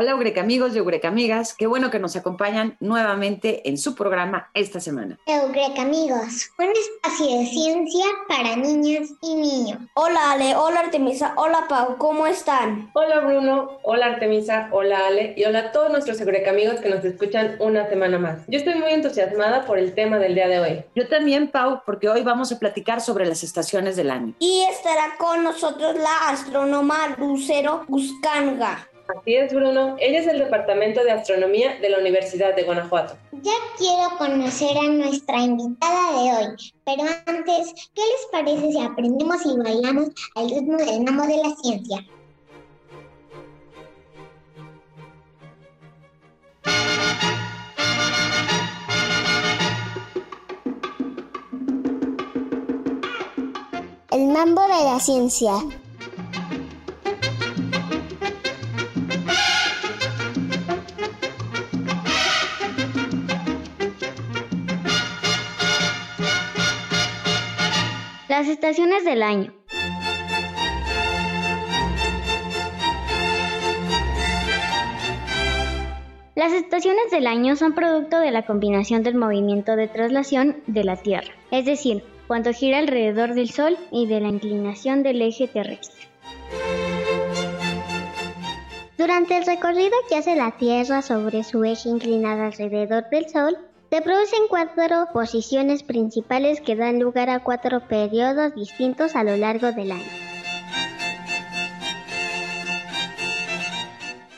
Hola Eureka amigos y Eureka amigas, qué bueno que nos acompañan nuevamente en su programa esta semana. Eureka amigos, un espacio de ciencia para niñas y niños. Hola Ale, hola Artemisa, hola Pau, ¿cómo están? Hola Bruno, hola Artemisa, hola Ale y hola a todos nuestros Eureka amigos que nos escuchan una semana más. Yo estoy muy entusiasmada por el tema del día de hoy. Yo también, Pau, porque hoy vamos a platicar sobre las estaciones del año. Y estará con nosotros la astrónoma Lucero Buscanga. Así es, Bruno. Ella es del Departamento de Astronomía de la Universidad de Guanajuato. Ya quiero conocer a nuestra invitada de hoy, pero antes, ¿qué les parece si aprendemos y bailamos al ritmo del amo de la ciencia? El mambo de la ciencia. Las estaciones del año. Las estaciones del año son producto de la combinación del movimiento de traslación de la Tierra, es decir, cuando gira alrededor del Sol y de la inclinación del eje terrestre. Durante el recorrido que hace la Tierra sobre su eje inclinado alrededor del Sol, se producen cuatro posiciones principales que dan lugar a cuatro periodos distintos a lo largo del año.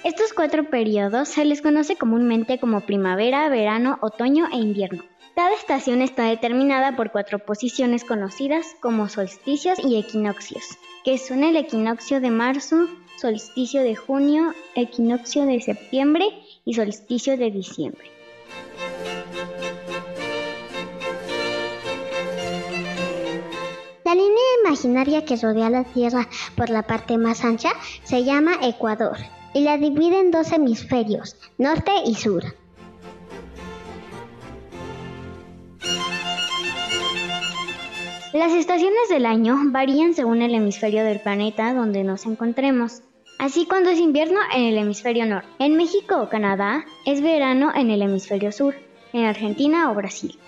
Estos cuatro periodos se les conoce comúnmente como primavera, verano, otoño e invierno. Cada estación está determinada por cuatro posiciones conocidas como solsticios y equinoccios, que son el equinoccio de marzo, solsticio de junio, equinoccio de septiembre y solsticio de diciembre. La línea imaginaria que rodea la Tierra por la parte más ancha se llama Ecuador y la divide en dos hemisferios, norte y sur. Las estaciones del año varían según el hemisferio del planeta donde nos encontremos. Así cuando es invierno en el hemisferio norte. En México o Canadá es verano en el hemisferio sur. En Argentina o Brasil.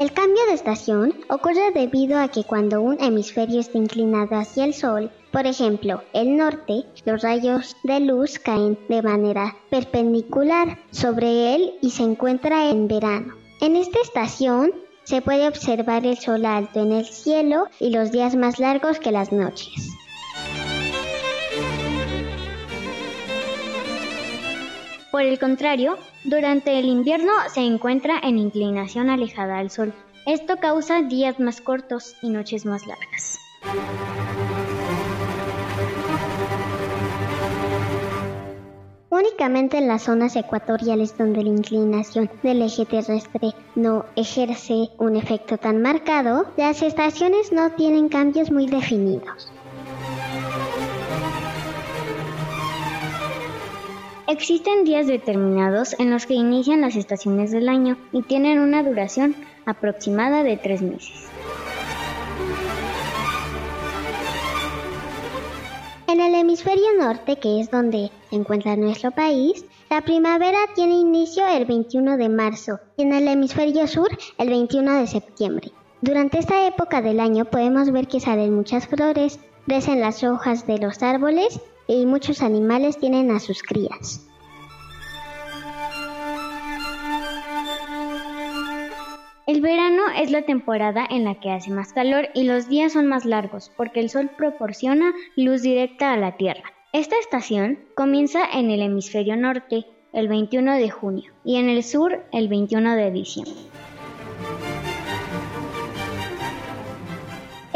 El cambio de estación ocurre debido a que cuando un hemisferio está inclinado hacia el Sol, por ejemplo, el norte, los rayos de luz caen de manera perpendicular sobre él y se encuentra en verano. En esta estación se puede observar el sol alto en el cielo y los días más largos que las noches. Por el contrario, durante el invierno se encuentra en inclinación alejada al sol. Esto causa días más cortos y noches más largas. Únicamente en las zonas ecuatoriales donde la inclinación del eje terrestre no ejerce un efecto tan marcado, las estaciones no tienen cambios muy definidos. Existen días determinados en los que inician las estaciones del año y tienen una duración aproximada de tres meses. En el hemisferio norte, que es donde se encuentra nuestro país, la primavera tiene inicio el 21 de marzo y en el hemisferio sur el 21 de septiembre. Durante esta época del año podemos ver que salen muchas flores, crecen las hojas de los árboles y muchos animales tienen a sus crías. El verano es la temporada en la que hace más calor y los días son más largos porque el sol proporciona luz directa a la Tierra. Esta estación comienza en el hemisferio norte el 21 de junio y en el sur el 21 de diciembre.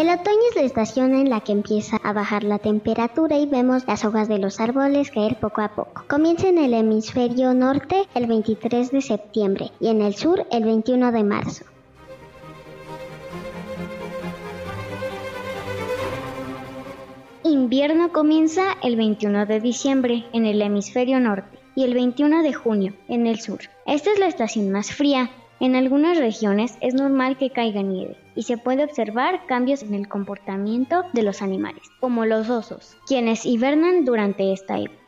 El otoño es la estación en la que empieza a bajar la temperatura y vemos las hojas de los árboles caer poco a poco. Comienza en el hemisferio norte el 23 de septiembre y en el sur el 21 de marzo. Invierno comienza el 21 de diciembre en el hemisferio norte y el 21 de junio en el sur. Esta es la estación más fría. En algunas regiones es normal que caiga nieve y se puede observar cambios en el comportamiento de los animales, como los osos, quienes hibernan durante esta época.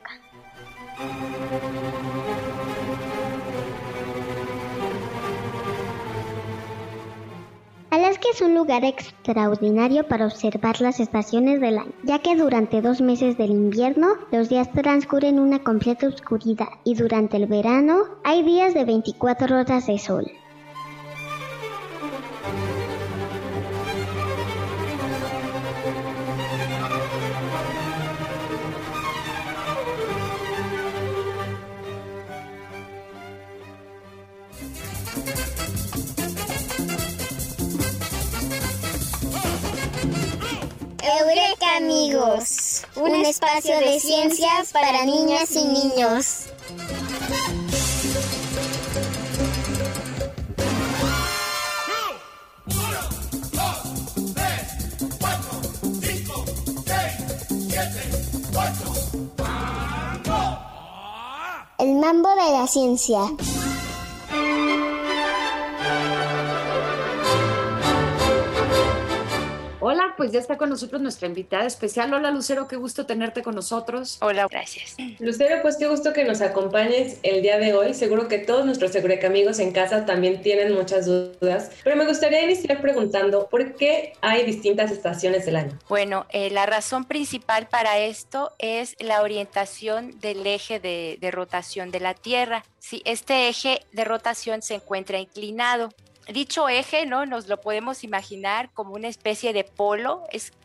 Alaska es un lugar extraordinario para observar las estaciones del año, ya que durante dos meses del invierno los días transcurren una completa oscuridad y durante el verano hay días de 24 horas de sol. Amigos, un espacio de ciencias para niñas y niños. El mambo de la ciencia. Pues ya está con nosotros nuestra invitada especial. Hola Lucero, qué gusto tenerte con nosotros. Hola, gracias. Lucero, pues qué gusto que nos acompañes el día de hoy. Seguro que todos nuestros amigos en casa también tienen muchas dudas, pero me gustaría iniciar preguntando por qué hay distintas estaciones del año. Bueno, eh, la razón principal para esto es la orientación del eje de, de rotación de la Tierra. Si este eje de rotación se encuentra inclinado, dicho eje, ¿no? Nos lo podemos imaginar como una especie de polo,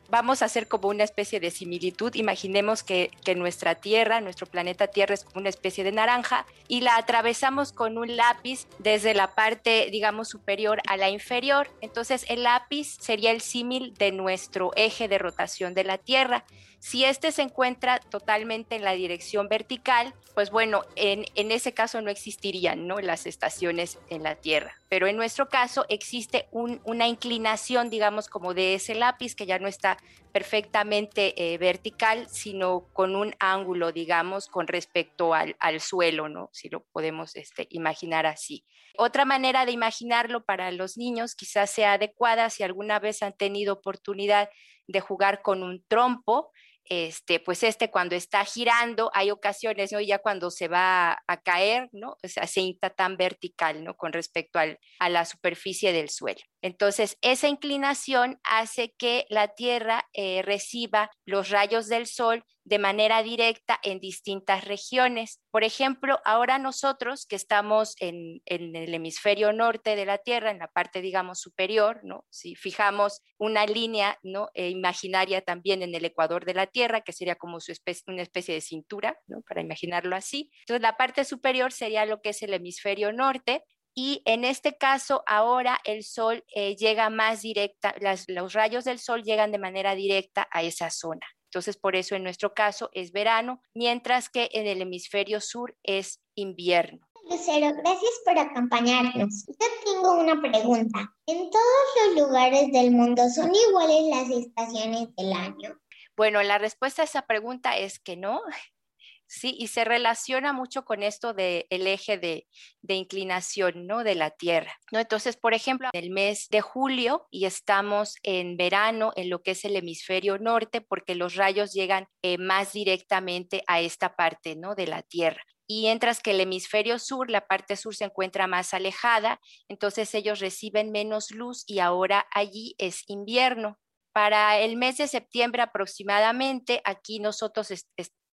vamos a hacer como una especie de similitud. Imaginemos que, que, nuestra Tierra, nuestro planeta Tierra es como una especie de naranja y la atravesamos con un lápiz desde la parte, digamos, superior a la inferior. Entonces, el lápiz sería el símil de nuestro eje de rotación de la Tierra. Si este se encuentra totalmente en la dirección vertical, pues bueno, en, en, ese caso no existirían ¿no? las estaciones en la Tierra. Pero en nuestro caso existe un, una inclinación, digamos, como de ese lápiz que ya no está perfectamente eh, vertical, sino con un ángulo, digamos, con respecto al, al suelo, ¿no? Si lo podemos este, imaginar así. Otra manera de imaginarlo para los niños quizás sea adecuada si alguna vez han tenido oportunidad de jugar con un trompo, este, pues este cuando está girando, hay ocasiones, ¿no? Ya cuando se va a caer, ¿no? O sea, se tan vertical, ¿no? Con respecto al, a la superficie del suelo. Entonces, esa inclinación hace que la Tierra eh, reciba los rayos del Sol de manera directa en distintas regiones. Por ejemplo, ahora nosotros que estamos en, el hemisferio norte de la Tierra, en la parte, digamos, superior, ¿no? Si fijamos una línea ¿no? Eh, imaginaria también en el ecuador de la Tierra, que sería como su especie, una especie de cintura, ¿no? Para imaginarlo así. Entonces, la parte superior sería lo que es el hemisferio norte, y en este caso ahora el sol eh, llega más directa, las, los rayos del sol llegan de manera directa a esa zona. Entonces, por eso en nuestro caso es verano, mientras que en el hemisferio sur es invierno. Lucero, gracias por acompañarnos. Yo tengo una pregunta. ¿En todos los lugares del mundo son iguales las estaciones del año? Bueno, la respuesta a esa pregunta es que no. ¿Sí? Y se relaciona mucho con esto del el eje de, de, inclinación, ¿no? De la Tierra, ¿no? Entonces, por ejemplo, en el mes de julio y estamos en verano en lo que es el hemisferio norte porque los rayos llegan eh, más directamente a esta parte, ¿no? De la Tierra y mientras que el hemisferio sur, la parte sur se encuentra más alejada, entonces ellos reciben menos luz y ahora allí es invierno. Para el mes de septiembre aproximadamente, aquí nosotros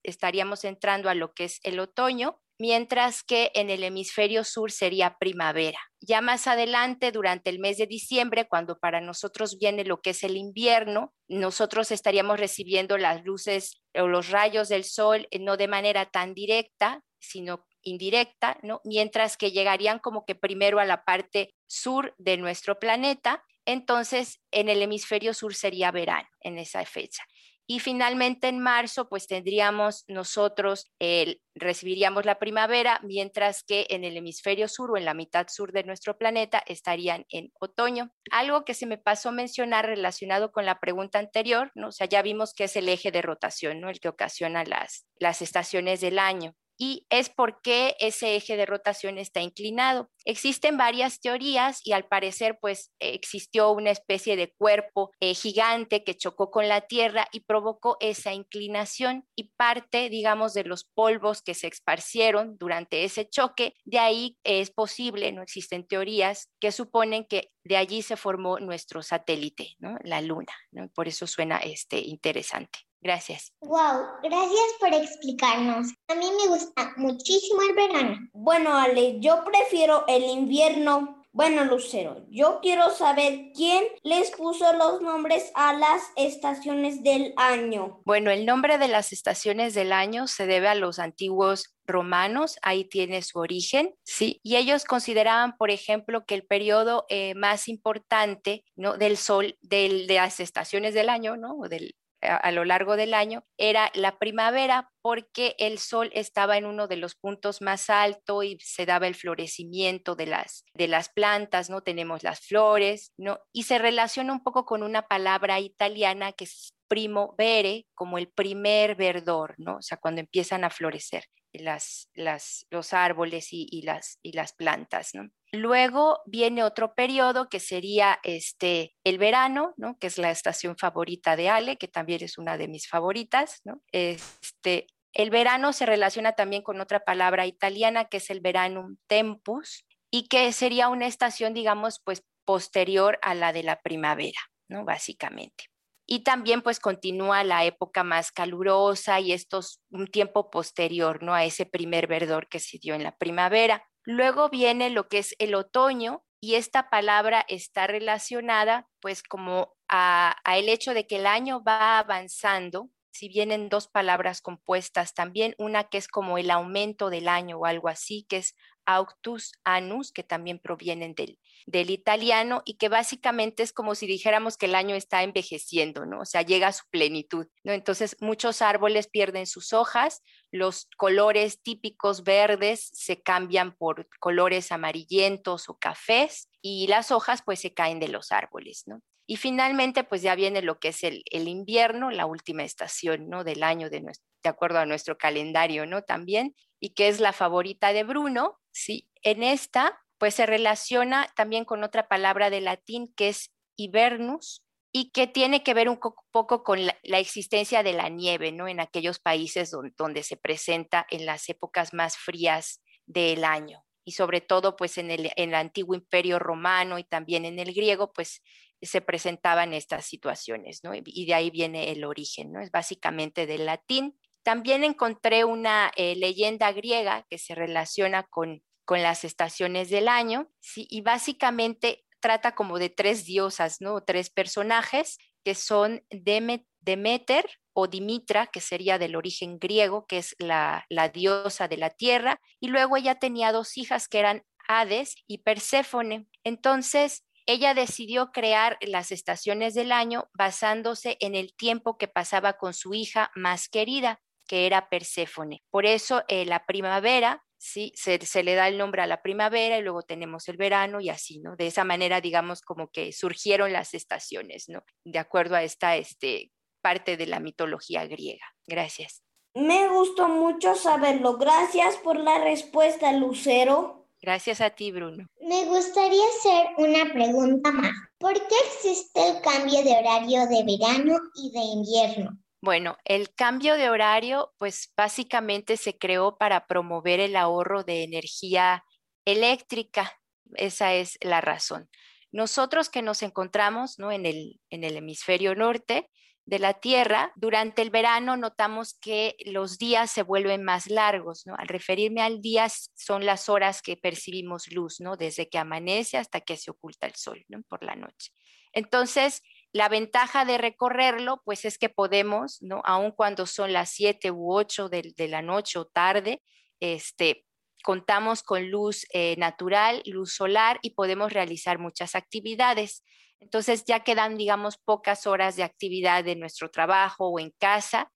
estaríamos entrando a lo que es el otoño mientras que en el hemisferio sur sería primavera. Ya más adelante, durante el mes de diciembre, cuando para nosotros viene lo que es el invierno, nosotros estaríamos recibiendo las luces o los rayos del sol eh, no de manera tan directa, sino indirecta, ¿no? Mientras que llegarían como que primero a la parte sur de nuestro planeta, entonces en el hemisferio sur sería verano en esa fecha. Y finalmente en marzo, pues tendríamos nosotros, el, recibiríamos la primavera, mientras que en el hemisferio sur o en la mitad sur de nuestro planeta estarían en otoño. Algo que se me pasó mencionar relacionado con la pregunta anterior, ¿no? o sea, ya vimos que es el eje de rotación, ¿no? el que ocasiona las, las estaciones del año y es porque ese eje de rotación está inclinado. Existen varias teorías y al parecer pues existió una especie de cuerpo eh, gigante que chocó con la Tierra y provocó esa inclinación y parte, digamos, de los polvos que se esparcieron durante ese choque, de ahí es posible, no existen teorías que suponen que de allí se formó nuestro satélite, ¿no? la Luna, por eso suena este, interesante. Gracias. Wow, gracias por explicarnos. A mí me gusta muchísimo el verano. Bueno, Ale, yo prefiero el invierno. Bueno, Lucero, yo quiero saber quién les puso los nombres a las estaciones del año. Bueno, el nombre de las estaciones del año se debe a los antiguos romanos, ahí tiene su origen, ¿sí? Y ellos consideraban, por ejemplo, que el periodo eh, más importante ¿no? del sol, del, de las estaciones del año, ¿no? del, a, lo largo del año era la primavera porque el sol estaba en uno de los puntos más altos y se daba el florecimiento de las, de las plantas, ¿no? Tenemos las flores, ¿no? Y se relaciona un poco con una palabra italiana que es primavera, como el primer verdor, ¿no? O sea, cuando empiezan a florecer las, las, los árboles y, las, y las plantas, ¿no? Luego viene otro periodo que sería este, el verano, ¿no? que es la estación favorita de Ale, que también es una de mis favoritas. ¿no? Este, el verano se relaciona también con otra palabra italiana que es el veranum tempus y que sería una estación, digamos, pues posterior a la de la primavera, ¿no? Básicamente. Y también pues continúa la época más calurosa y esto es un tiempo posterior, ¿no? A ese primer verdor que se dio en la primavera. Luego viene lo que es el otoño y esta palabra está relacionada pues como a, el hecho de que el año va avanzando, si vienen dos palabras compuestas también, una que es como el aumento del año o algo así, que es auctus annus, que también provienen del, del italiano y que básicamente es como si dijéramos que el año está envejeciendo, ¿no? O sea, llega a su plenitud, ¿no? Entonces, muchos árboles pierden sus hojas, los colores típicos verdes se cambian por colores amarillentos o cafés y las hojas pues se caen de los árboles, ¿no? Y finalmente, pues ya viene lo que es el, invierno, la última estación, ¿no? Del año de, nuestro, de acuerdo a nuestro calendario, ¿no? También, y que es la favorita de Bruno, ¿sí? En esta, pues se relaciona también con otra palabra de latín que es hibernus y que tiene que ver un poco con la, existencia de la nieve, ¿no? En aquellos países donde, se presenta en las épocas más frías del año y sobre todo pues en el, en el antiguo imperio romano y también en el griego pues se presentaban estas situaciones, ¿no? Y de ahí viene el origen, ¿no? Es básicamente del latín. También encontré una eh, leyenda griega que se relaciona con con las estaciones del año, ¿sí? y básicamente trata como de tres diosas, ¿no? Tres personajes que son Demeter o Dimitra, que sería del origen griego, que es la, diosa de la tierra, y luego ella tenía dos hijas que eran Hades y Perséfone. Entonces, ella decidió crear las estaciones del año basándose en el tiempo que pasaba con su hija más querida, que era Perséfone. Por eso eh, la primavera ¿sí? Se, le da el nombre a la primavera y luego tenemos el verano y así, ¿no? De esa manera, digamos, como que surgieron las estaciones, ¿no? De acuerdo a esta este, parte de la mitología griega. Gracias. Me gustó mucho saberlo. Gracias por la respuesta, Lucero. Gracias a ti, Bruno. Me gustaría hacer una pregunta más. ¿Por qué existe el cambio de horario de verano y de invierno? Bueno, el cambio de horario, pues básicamente se creó para promover el ahorro de energía eléctrica. Esa es la razón. Nosotros que nos encontramos ¿no? en, el, en el hemisferio norte, de la Tierra, durante el verano notamos que los días se vuelven más largos, ¿no? Al referirme al día son las horas que percibimos luz, ¿no? Desde que amanece hasta que se oculta el sol, ¿no? Por la noche. Entonces, la ventaja de recorrerlo, pues es que podemos, ¿no? Aun cuando son las 7 u 8 de, la noche o tarde, este, contamos con luz eh, natural, luz solar y podemos realizar muchas actividades. Entonces ya quedan, digamos, pocas horas de actividad de nuestro trabajo o en casa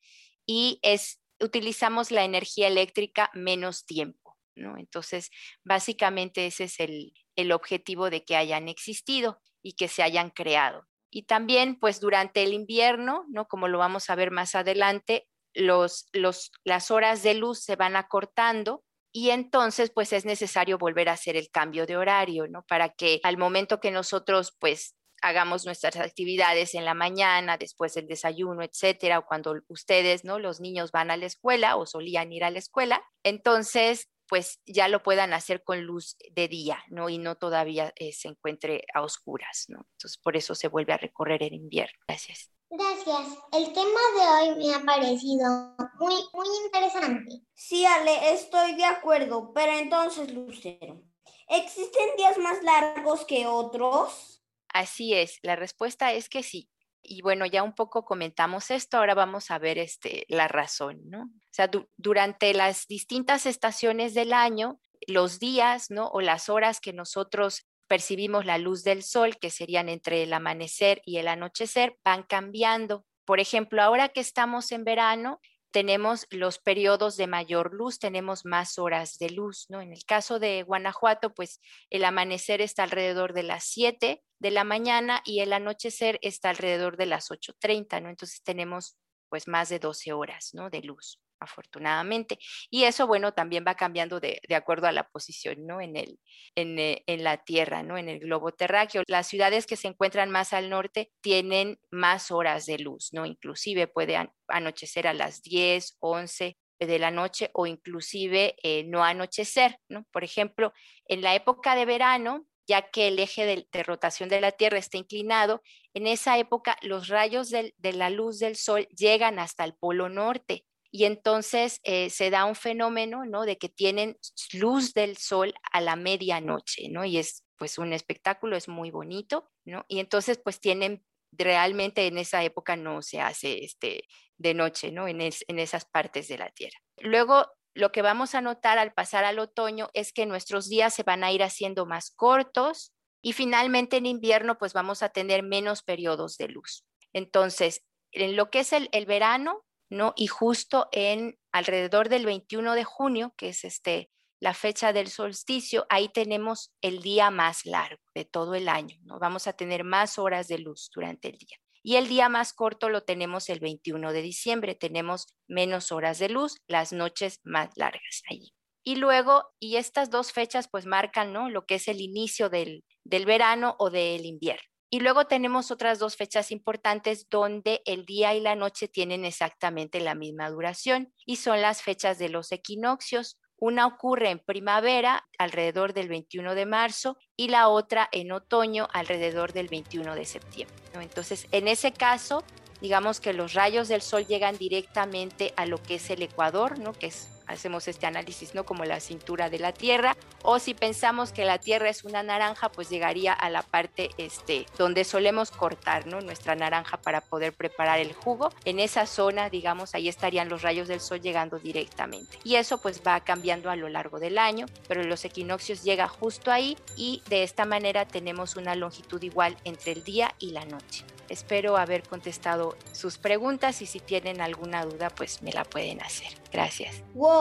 y es, utilizamos la energía eléctrica menos tiempo, ¿no? Entonces, básicamente ese es el, el objetivo de que hayan existido y que se hayan creado. Y también, pues durante el invierno, ¿no? Como lo vamos a ver más adelante, los, los, las horas de luz se van acortando y entonces pues es necesario volver a hacer el cambio de horario, ¿no? Para que al momento que nosotros pues hagamos nuestras actividades en la mañana, después del desayuno, etcétera, o cuando ustedes, ¿no? Los niños van a la escuela o solían ir a la escuela, entonces pues ya lo puedan hacer con luz de día, ¿no? Y no todavía eh, se encuentre a oscuras, ¿no? Entonces por eso se vuelve a recorrer en invierno. Gracias. Gracias. El tema de hoy me ha parecido muy, muy interesante. Sí, Ale, estoy de acuerdo, pero entonces, Lucero, ¿existen días más largos que otros? Así es, la respuesta es que sí. Y bueno, ya un poco comentamos esto, ahora vamos a ver este, la razón, ¿no? O sea, durante las distintas estaciones del año, los días, ¿no? O las horas que nosotros percibimos la luz del sol, que serían entre el amanecer y el anochecer, van cambiando. Por ejemplo, ahora que estamos en verano, tenemos los periodos de mayor luz, tenemos más horas de luz, ¿no? En el caso de Guanajuato, pues el amanecer está alrededor de las 7 de la mañana y el anochecer está alrededor de las 8.30, ¿no? Entonces tenemos pues más de 12 horas, ¿no? De luz afortunadamente. Y eso, bueno, también va cambiando de, acuerdo a la posición, ¿no? En, el, eh, en, la Tierra, ¿no? En el globo terráqueo. Las ciudades que se encuentran más al norte tienen más horas de luz, ¿no? Inclusive puede anochecer a las 10, 11 de la noche o inclusive eh, no anochecer, ¿no? Por ejemplo, en la época de verano, ya que el eje de, rotación de la Tierra está inclinado, en esa época los rayos de la luz del Sol llegan hasta el polo norte y entonces eh, se da un fenómeno, ¿no? De que tienen luz del sol a la medianoche, ¿no? Y es pues un espectáculo, es muy bonito, ¿no? Y entonces pues tienen, realmente en esa época no se hace este, de noche, ¿no? En, en esas partes de la Tierra. Luego, lo que vamos a notar al pasar al otoño es que nuestros días se van a ir haciendo más cortos y finalmente en invierno pues vamos a tener menos periodos de luz. Entonces, en lo que es el, el verano, ¿no? Y justo en alrededor del 21 de junio, que es este la fecha del solsticio, ahí tenemos el día más largo de todo el año, ¿no? Vamos a tener más horas de luz durante el día. Y el día más corto lo tenemos el 21 de diciembre, tenemos menos horas de luz, las noches más largas allí. Y luego, y estas dos fechas pues marcan, ¿no? Lo que es el inicio del, del verano o del invierno. Y luego tenemos otras dos fechas importantes donde el día y la noche tienen exactamente la misma duración y son las fechas de los equinoccios. Una ocurre en primavera alrededor del 21 de marzo y la otra en otoño alrededor del 21 de septiembre. Entonces, en ese caso, digamos que los rayos del sol llegan directamente a lo que es el ecuador, ¿no? que es hacemos este análisis, ¿no? Como la cintura de la Tierra, o si pensamos que la Tierra es una naranja, pues llegaría a la parte este, donde solemos cortar, ¿no? Nuestra naranja para poder preparar el jugo. En esa zona, digamos, ahí estarían los rayos del sol llegando directamente. Y eso pues va cambiando a lo largo del año, pero los equinoccios llega justo ahí y de esta manera tenemos una longitud igual entre el día y la noche. Espero haber contestado sus preguntas y si tienen alguna duda, pues me la pueden hacer. Gracias. Wow,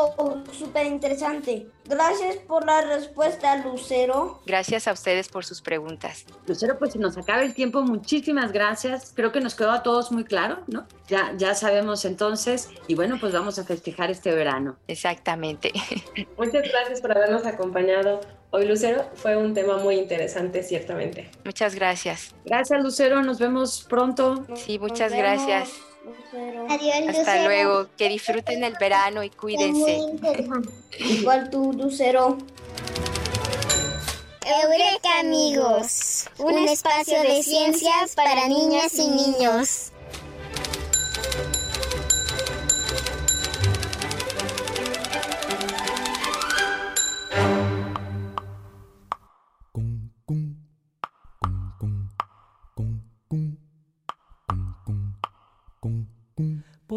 súper interesante. Gracias por la respuesta, Lucero. Gracias a ustedes por sus preguntas. Lucero, pues si nos acaba el tiempo, muchísimas gracias. Creo que nos quedó a todos muy claro, ¿no? Ya, ya sabemos entonces y bueno, pues vamos a festejar este verano. Exactamente. Muchas gracias por habernos acompañado hoy, Lucero. Fue un tema muy interesante, ciertamente. Muchas gracias. Gracias, Lucero. Nos vemos pronto. Sí, muchas gracias. Adiós, Hasta luego. Que disfruten el verano y cuídense. Igual tú, Lucero. Eureka, amigos. Un espacio de ciencias para niñas y niños.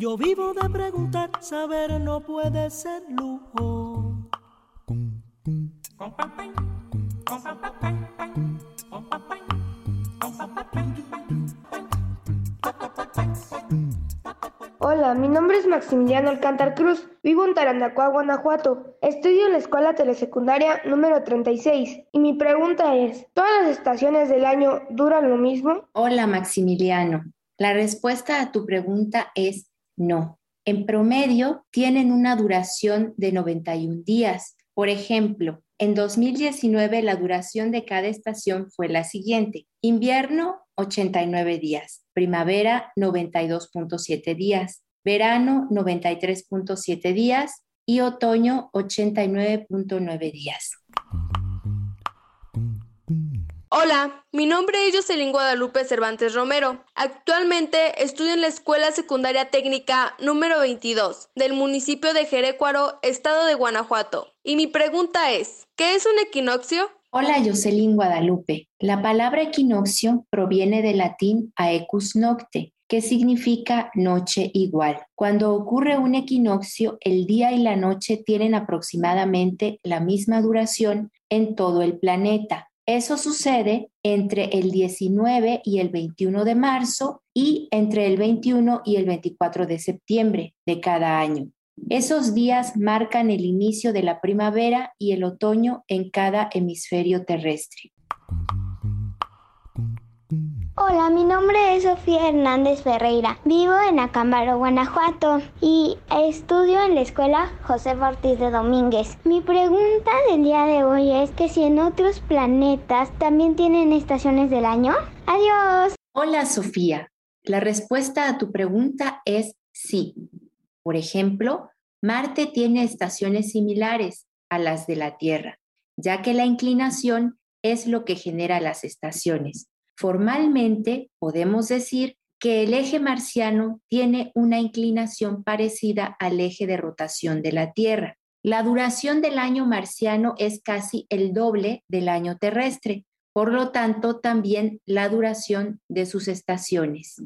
Yo vivo de preguntar. Saber no puede ser lujo. Hola, mi nombre es Maximiliano Alcántar Cruz. Vivo en Tarandacuá, Guanajuato. Estudio en la escuela telesecundaria número 36. Y mi pregunta es, ¿todas las estaciones del año duran lo mismo? Hola, Maximiliano. La respuesta a tu pregunta es no. En promedio, tienen una duración de 91 días. Por ejemplo, en 2019 la duración de cada estación fue la siguiente. Invierno, 89 días. Primavera, 92.7 días. Verano, 93.7 días. Y otoño, 89.9 días. Hola, mi nombre es Jocelyn Guadalupe Cervantes Romero. Actualmente estudio en la Escuela Secundaria Técnica número 22 del municipio de Jerécuaro, estado de Guanajuato. Y mi pregunta es, ¿qué es un equinoccio? Hola Jocelyn Guadalupe. La palabra equinoccio proviene del latín aecus nocte, que significa noche igual. Cuando ocurre un equinoccio, el día y la noche tienen aproximadamente la misma duración en todo el planeta. Eso sucede entre el 19 y el 21 de marzo y entre el 21 y el 24 de septiembre de cada año. Esos días marcan el inicio de la primavera y el otoño en cada hemisferio terrestre. Hola, mi nombre es Sofía Hernández Ferreira. Vivo en Acámbaro, Guanajuato y estudio en la escuela José Ortiz de Domínguez. Mi pregunta del día de hoy es que si en otros planetas también tienen estaciones del año. Adiós. Hola, Sofía. La respuesta a tu pregunta es sí. Por ejemplo, Marte tiene estaciones similares a las de la Tierra, ya que la inclinación es lo que genera las estaciones. Formalmente podemos decir que el eje marciano tiene una inclinación parecida al eje de rotación de la Tierra. La duración del año marciano es casi el doble del año terrestre, por lo tanto también la duración de sus estaciones.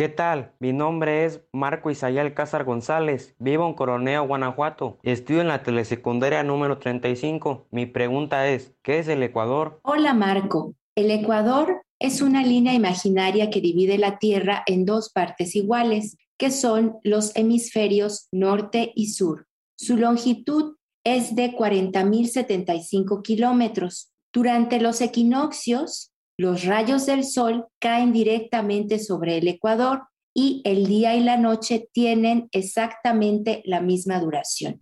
¿Qué tal? Mi nombre es Marco Isaías Cázar González. Vivo en Coroneo, Guanajuato. Estudio en la telesecundaria número 35. Mi pregunta es, ¿qué es el Ecuador? Hola Marco. El Ecuador es una línea imaginaria que divide la Tierra en dos partes iguales, que son los hemisferios norte y sur. Su longitud es de 40.075 kilómetros. Durante los equinoccios, los rayos del sol caen directamente sobre el ecuador y el día y la noche tienen exactamente la misma duración.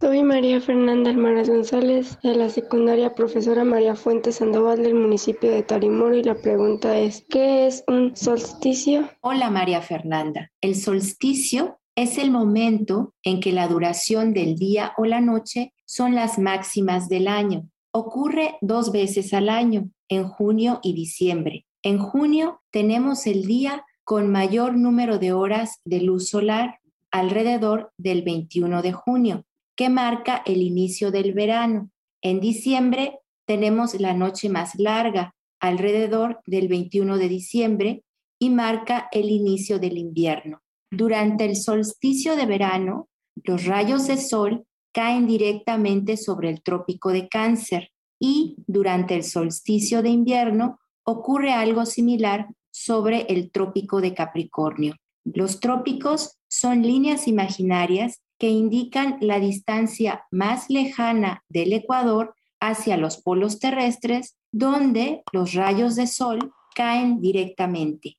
Soy María Fernanda Almaraz González de la secundaria profesora María Fuentes Sandoval del municipio de Tarimoro y la pregunta es, ¿qué es un solsticio? Hola María Fernanda. El solsticio es el momento en que la duración del día o la noche son las máximas del año. Ocurre dos veces al año, en junio y diciembre. En junio tenemos el día con mayor número de horas de luz solar, alrededor del 21 de junio, que marca el inicio del verano. En diciembre tenemos la noche más larga, alrededor del 21 de diciembre, y marca el inicio del invierno. Durante el solsticio de verano, los rayos de sol caen directamente sobre el trópico de cáncer y durante el solsticio de invierno ocurre algo similar sobre el trópico de Capricornio. Los trópicos son líneas imaginarias que indican la distancia más lejana del Ecuador hacia los polos terrestres, donde los rayos de sol caen directamente.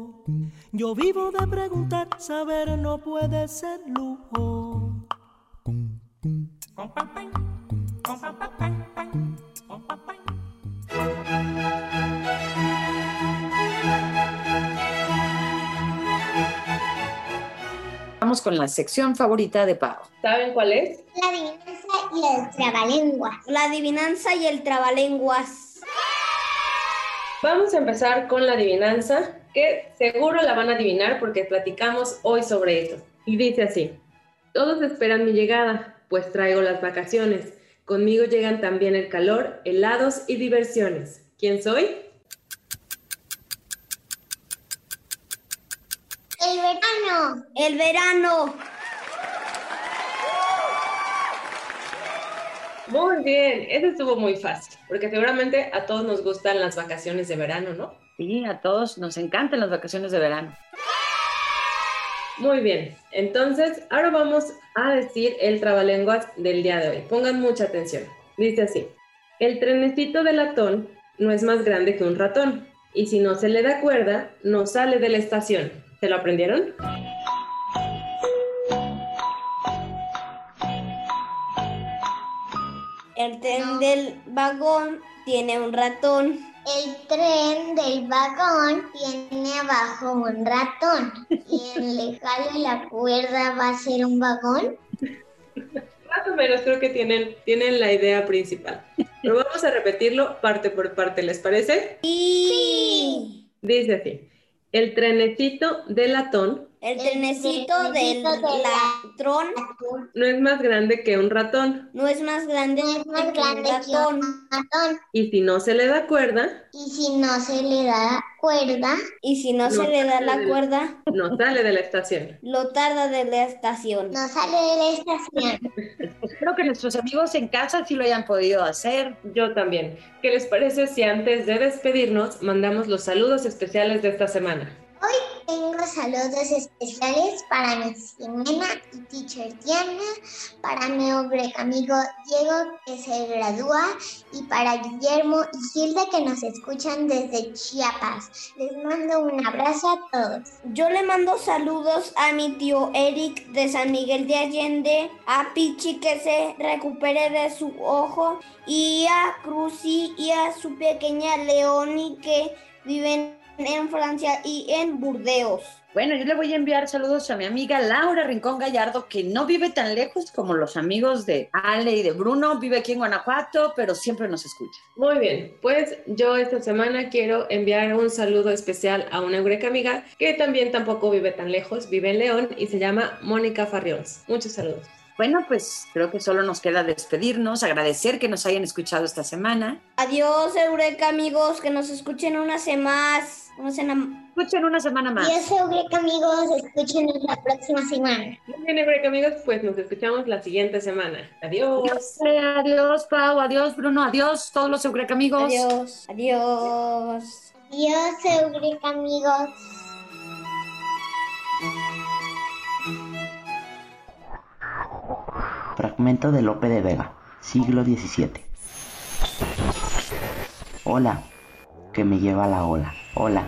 Yo vivo de preguntar. Saber no puede ser lujo. Vamos con la sección favorita de Pau. ¿Saben cuál es? La adivinanza y el trabalenguas. La adivinanza y el trabalenguas. Vamos a empezar con la adivinanza, que seguro la van a adivinar porque platicamos hoy sobre esto. Y dice así, todos esperan mi llegada, pues traigo las vacaciones. Conmigo llegan también el calor, helados y diversiones. ¿Quién soy? El verano. El verano. Muy bien, ese estuvo muy fácil, porque seguramente a todos nos gustan las vacaciones de verano, ¿no? Sí, a todos nos encantan las vacaciones de verano. Muy bien, entonces ahora vamos a decir el trabalenguas del día de hoy. Pongan mucha atención. Dice así, el trenecito de latón no es más grande que un ratón, y si no se le da cuerda, no sale de la estación. ¿Se lo aprendieron? El tren del vagón tiene un ratón. El tren del vagón tiene abajo un ratón. ¿Quién le jale la cuerda va a ser un vagón? Más o menos creo que tienen, tienen la idea principal. Pero vamos a repetirlo parte por parte, ¿les parece? Sí. Dice así, el trenecito de latón El trenecito del ladrón no es más grande que un ratón, no es más grande Es más que un que ratón. un ratón. y si no se le da cuerda, Y si no se le da cuerda, Y si no, No se le da sale la del- cuerda, no sale de la estación. lo tarda de la estación. no sale de la estación. Espero que nuestros amigos en casa sí lo hayan podido hacer. Yo también. ¿Qué les parece si antes de despedirnos mandamos los saludos especiales de esta semana? Tengo saludos especiales para mi Ximena y teacher Diana, para mi ogre amigo Diego que se gradúa y para Guillermo y Gilda que nos escuchan desde Chiapas. Les mando un abrazo a todos. Yo le mando saludos a mi tío Eric de San Miguel de Allende, a Pichi que se recupere de su ojo y a Cruci y a su pequeña Leoni que viven en Francia y en Burdeos. Bueno, yo le voy a enviar saludos a mi amiga Laura Rincón Gallardo, que no vive tan lejos como los amigos de Ale y de Bruno, vive aquí en Guanajuato, pero siempre nos escucha. Muy bien, pues yo esta semana quiero enviar un saludo especial a una eureka amiga que también tampoco vive tan lejos, vive en León y se llama Mónica Farriols. Muchos saludos. Bueno, pues creo que solo nos queda despedirnos, agradecer que nos hayan escuchado esta semana. Adiós, Eureka amigos, que nos escuchen una semana más. Una semana Escuchen una semana más. Eso, Eureka, amigos, escuchen la próxima semana. Muy bien, eureka amigos, pues nos escuchamos la siguiente semana. Adiós. Ale, Adiós, Pau, adiós, Bruno, adiós, todos los Eureka amigos. Adiós, adiós. Adiós, Eureka, amigos. Fragmento de Lope de Vega, siglo XVII. Hola, que me lleva la ola. Hola,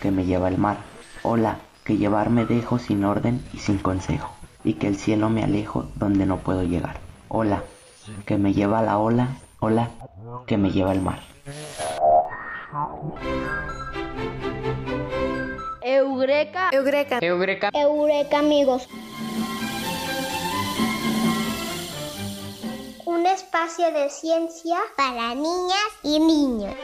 que me lleva el mar. Hola, que llevarme dejo sin orden y sin consejo. Y que el cielo me alejo donde no puedo llegar. Hola, que me lleva la ola. Hola, que me lleva el mar. Eureka. Eureka. Eureka. Eureka, amigos. Espacio de ciencia para niñas y niños.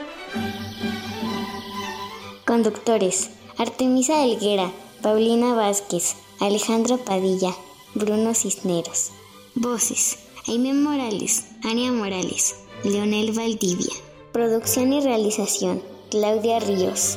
Conductores: Artemisa Helguera, Paulina Vázquez, Alejandro Padilla, Bruno Cisneros. Voces: Aime Morales, Ania Morales, Leonel Valdivia. Producción y realización: Claudia Ríos.